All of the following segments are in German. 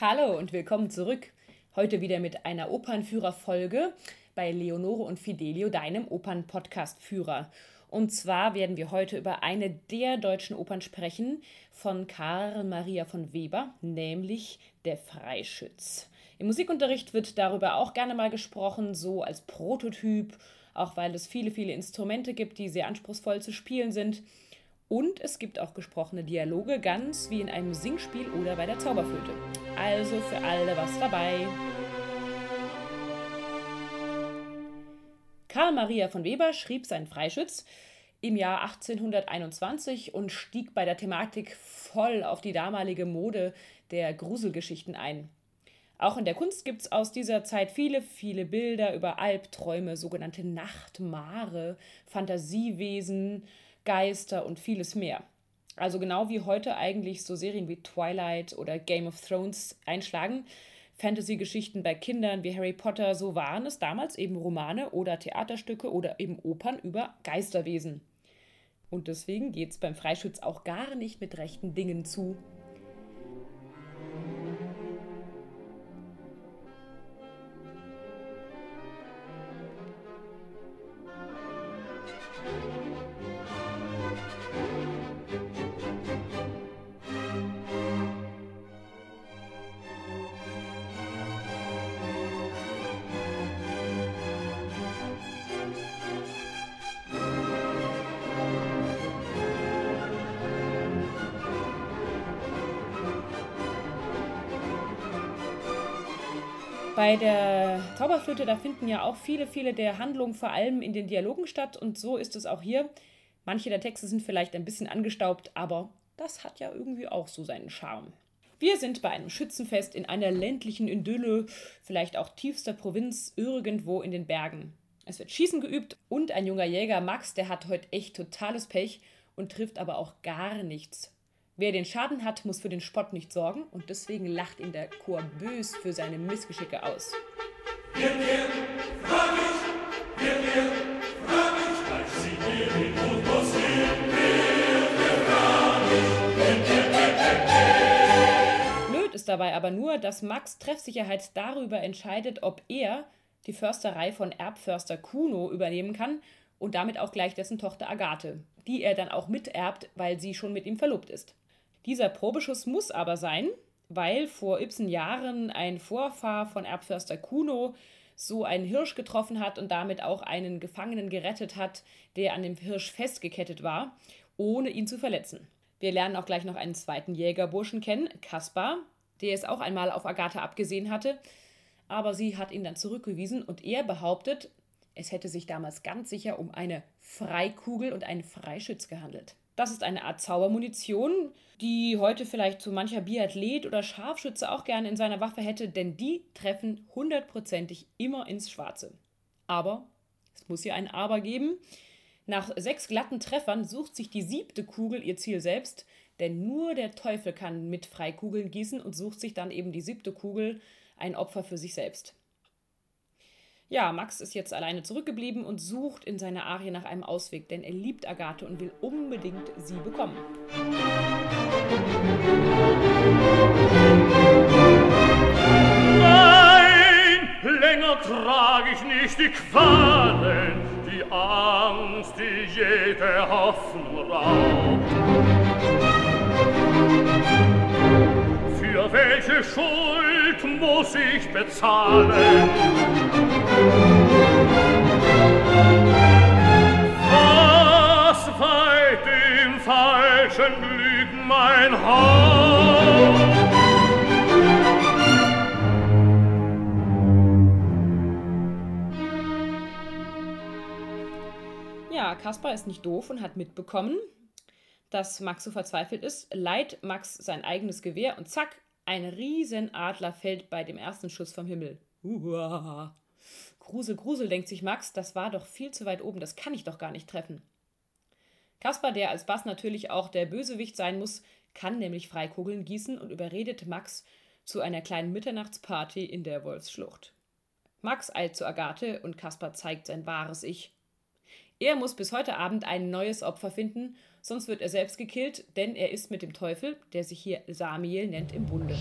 Hallo und willkommen zurück. Heute wieder mit einer Opernführerfolge bei Leonore und Fidelio, deinem Opern-Podcast-Führer. Und zwar werden wir heute über eine der deutschen Opern sprechen von Karl Maria von Weber, nämlich Der Freischütz. Im Musikunterricht wird darüber auch gerne mal gesprochen, so als Prototyp, auch weil es viele, viele Instrumente gibt, die sehr anspruchsvoll zu spielen sind. Und es gibt auch gesprochene Dialoge, ganz wie in einem Singspiel oder bei der Zauberflöte. Also für alle was dabei. Karl Maria von Weber schrieb seinen Freischütz im Jahr 1821 und stieg bei der Thematik voll auf die damalige Mode der Gruselgeschichten ein. Auch in der Kunst gibt es aus dieser Zeit viele, viele Bilder über Albträume, sogenannte Nachtmare, Fantasiewesen, Geister und vieles mehr. Also genau wie heute eigentlich so Serien wie Twilight oder Game of Thrones einschlagen, Fantasy-Geschichten bei Kindern wie Harry Potter, so waren es damals eben Romane oder Theaterstücke oder eben Opern über Geisterwesen. Und deswegen geht es beim Freischütz auch gar nicht mit rechten Dingen zu. Bei der Zauberflöte, da finden ja auch viele, viele der Handlungen vor allem in den Dialogen statt und so ist es auch hier. Manche der Texte sind vielleicht ein bisschen angestaubt, aber das hat ja irgendwie auch so seinen Charme. Wir sind bei einem Schützenfest in einer ländlichen Idylle, vielleicht auch tiefster Provinz, irgendwo in den Bergen. Es wird Schießen geübt und ein junger Jäger, Max, der hat heute echt totales Pech und trifft aber auch gar nichts. Wer den Schaden hat, muss für den Spott nicht sorgen und deswegen lacht ihn der Chor bös für seine Missgeschicke aus. Wir, wir, frag mich, wir, wir, Blöd ist dabei aber nur, dass Max Treffsicherheit darüber entscheidet, ob er die Försterei von Erbförster Kuno übernehmen kann und damit auch gleich dessen Tochter Agathe, die er dann auch miterbt, weil sie schon mit ihm verlobt ist. Dieser Probeschuss muss aber sein, weil vor Ibsen Jahren ein Vorfahr von Erbförster Kuno so einen Hirsch getroffen hat und damit auch einen Gefangenen gerettet hat, der an dem Hirsch festgekettet war, ohne ihn zu verletzen. Wir lernen auch gleich noch einen zweiten Jägerburschen kennen, Kaspar, der es auch einmal auf Agatha abgesehen hatte, aber sie hat ihn dann zurückgewiesen und er behauptet, es hätte sich damals ganz sicher um eine Freikugel und einen Freischütz gehandelt. Das ist eine Art Zaubermunition, die heute vielleicht so mancher Biathlet oder Scharfschütze auch gerne in seiner Waffe hätte, denn die treffen hundertprozentig immer ins Schwarze. Aber es muss hier ein Aber geben. Nach sechs glatten Treffern sucht sich die siebte Kugel ihr Ziel selbst, denn nur der Teufel kann mit Freikugeln gießen und sucht sich dann eben die siebte Kugel ein Opfer für sich selbst. Ja, Max ist jetzt alleine zurückgeblieben und sucht in seiner Arie nach einem Ausweg, denn er liebt Agathe und will unbedingt sie bekommen. Nein, länger trage ich nicht die Qualen, die Angst, die jede Hoffnung raubt. Für welche Schuld muss ich bezahlen? Mein Haupt? Ja, Kaspar ist nicht doof und hat mitbekommen, dass Max so verzweifelt ist, leiht Max sein eigenes Gewehr und zack, ein Riesenadler fällt bei dem ersten Schuss vom Himmel. Uah. Grusel, Grusel, denkt sich Max, das war doch viel zu weit oben, das kann ich doch gar nicht treffen. Kaspar, der als Bass natürlich auch der Bösewicht sein muss, kann nämlich Freikugeln gießen und überredet Max zu einer kleinen Mitternachtsparty in der Wolfsschlucht. Max eilt zu Agathe und Kaspar zeigt sein wahres Ich. Er muss bis heute Abend ein neues Opfer finden, sonst wird er selbst gekillt, denn er ist mit dem Teufel, der sich hier Samiel nennt, im Bunde.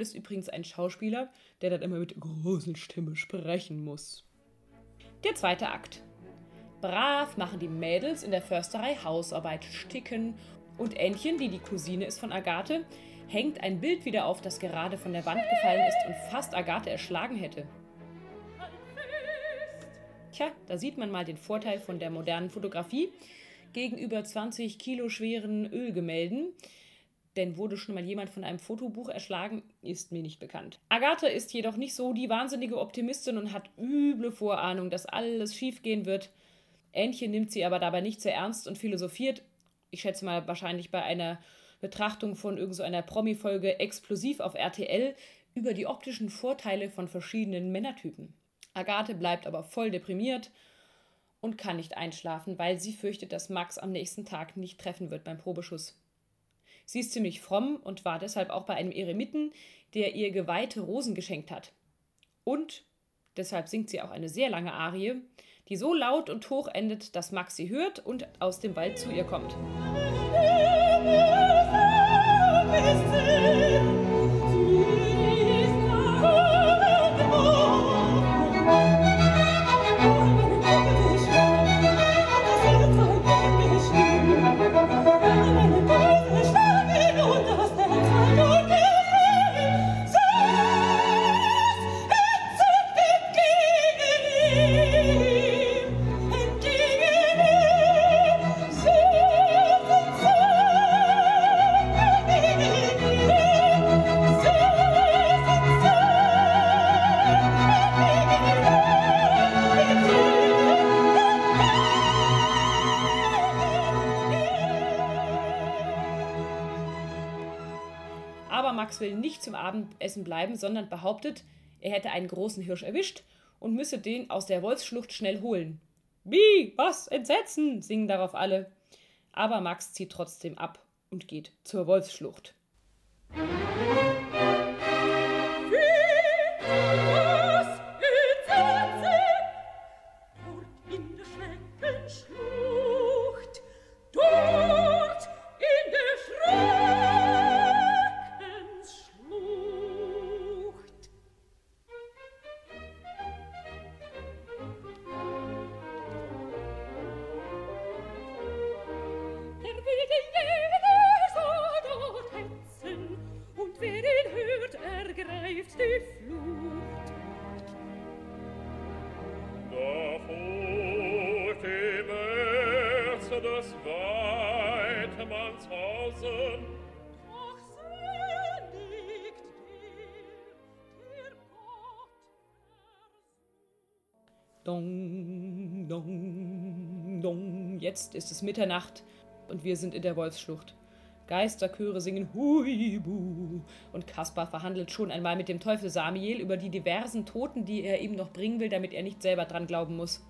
Ist übrigens ein Schauspieler, der dann immer mit großer Stimme sprechen muss. Der zweite Akt. Brav machen die Mädels in der Försterei Hausarbeit, sticken und Ännchen, die die Cousine ist von Agathe, hängt ein Bild wieder auf, das gerade von der Wand gefallen ist und fast Agathe erschlagen hätte. Tja, da sieht man mal den Vorteil von der modernen Fotografie gegenüber 20 Kilo schweren Ölgemälden. Denn wurde schon mal jemand von einem Fotobuch erschlagen, ist mir nicht bekannt. Agathe ist jedoch nicht so die wahnsinnige Optimistin und hat üble Vorahnung, dass alles schiefgehen wird. Ähnchen nimmt sie aber dabei nicht sehr ernst und philosophiert, ich schätze mal wahrscheinlich bei einer Betrachtung von irgendeiner so Promi-Folge explosiv auf RTL, über die optischen Vorteile von verschiedenen Männertypen. Agathe bleibt aber voll deprimiert und kann nicht einschlafen, weil sie fürchtet, dass Max am nächsten Tag nicht treffen wird beim Probeschuss. Sie ist ziemlich fromm und war deshalb auch bei einem Eremiten, der ihr geweihte Rosen geschenkt hat. Und deshalb singt sie auch eine sehr lange Arie, die so laut und hoch endet, dass Max sie hört und aus dem Wald zu ihr kommt. Max will nicht zum Abendessen bleiben, sondern behauptet, er hätte einen großen Hirsch erwischt und müsse den aus der Wolfsschlucht schnell holen. Wie? Was? Entsetzen? singen darauf alle. Aber Max zieht trotzdem ab und geht zur Wolfsschlucht. Dong, dong, dong. Jetzt ist es Mitternacht und wir sind in der Wolfsschlucht. Geisterchöre singen Huibu und Kaspar verhandelt schon einmal mit dem Teufel Samiel über die diversen Toten, die er ihm noch bringen will, damit er nicht selber dran glauben muss.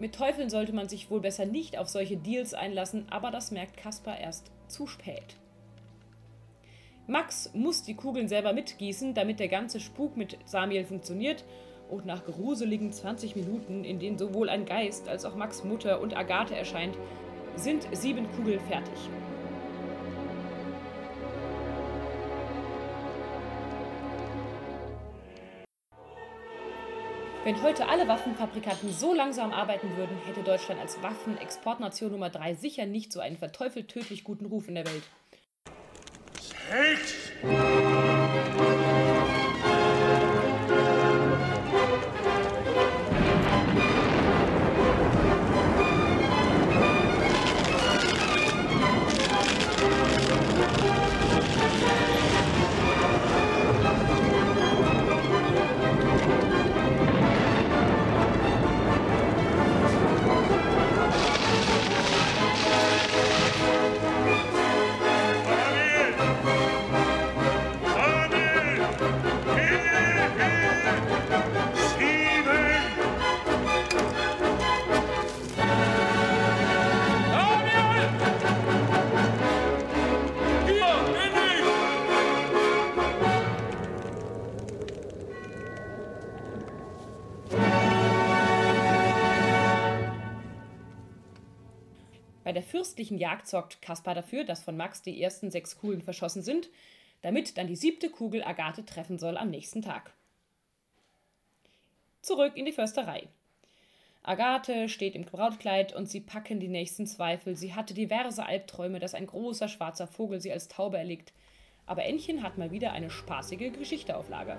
Mit Teufeln sollte man sich wohl besser nicht auf solche Deals einlassen, aber das merkt Kaspar erst zu spät. Max muss die Kugeln selber mitgießen, damit der ganze Spuk mit Samiel funktioniert und nach gruseligen 20 Minuten, in denen sowohl ein Geist als auch Max Mutter und Agathe erscheint, sind sieben Kugeln fertig. Wenn heute alle Waffenfabrikanten so langsam arbeiten würden, hätte Deutschland als Waffenexportnation Nummer 3 sicher nicht so einen verteufelt tödlich guten Ruf in der Welt. Der fürstlichen Jagd sorgt Kaspar dafür, dass von Max die ersten sechs Kugeln verschossen sind, damit dann die siebte Kugel Agathe treffen soll am nächsten Tag. Zurück in die Försterei. Agathe steht im Brautkleid und sie packen die nächsten Zweifel. Sie hatte diverse Albträume, dass ein großer schwarzer Vogel sie als Taube erlegt. Aber Ännchen hat mal wieder eine spaßige Geschichte auf Lager.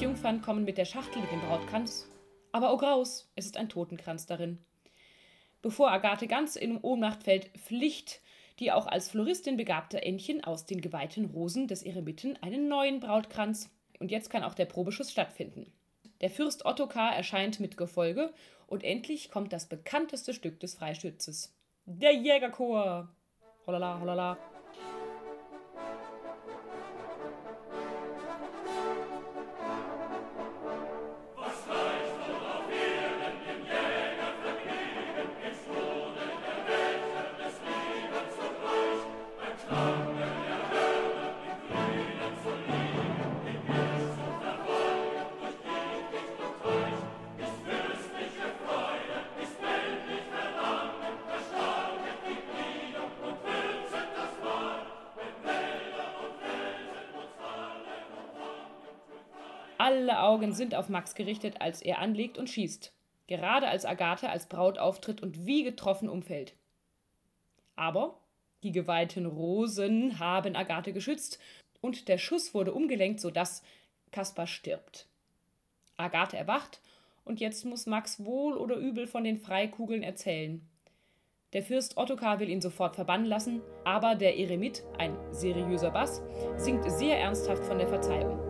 Brautjungfern kommen mit der Schachtel mit dem Brautkranz. Aber oh Graus, es ist ein Totenkranz darin. Bevor Agathe ganz in Ohnmacht fällt, Pflicht, die auch als Floristin begabte Ännchen aus den geweihten Rosen des Eremiten einen neuen Brautkranz. Und jetzt kann auch der Probeschuss stattfinden. Der Fürst Ottokar erscheint mit Gefolge und endlich kommt das bekannteste Stück des Freischützes. Der Jägerchor. Holala, holala. Alle Augen sind auf Max gerichtet, als er anlegt und schießt. Gerade als Agathe als Braut auftritt und wie getroffen umfällt. Aber die geweihten Rosen haben Agathe geschützt und der Schuss wurde umgelenkt, sodass Kaspar stirbt. Agathe erwacht und jetzt muss Max wohl oder übel von den Freikugeln erzählen. Der Fürst Ottokar will ihn sofort verbannen lassen, aber der Eremit, ein seriöser Bass, singt sehr ernsthaft von der Verzeihung.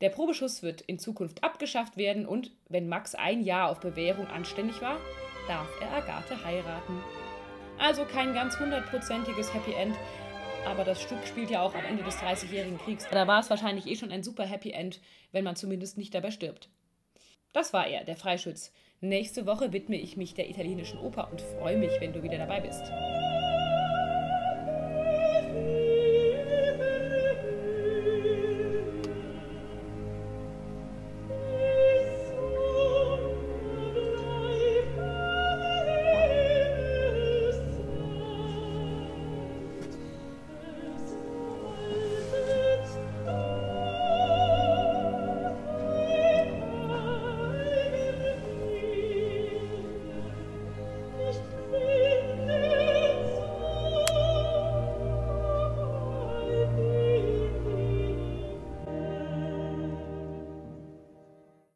Der Probeschuss wird in Zukunft abgeschafft werden und, wenn Max ein Jahr auf Bewährung anständig war, darf er Agathe heiraten. Also kein ganz hundertprozentiges Happy End, aber das Stück spielt ja auch am Ende des Dreißigjährigen Kriegs. Da war es wahrscheinlich eh schon ein super Happy End, wenn man zumindest nicht dabei stirbt. Das war er, der Freischütz. Nächste Woche widme ich mich der italienischen Oper und freue mich, wenn du wieder dabei bist.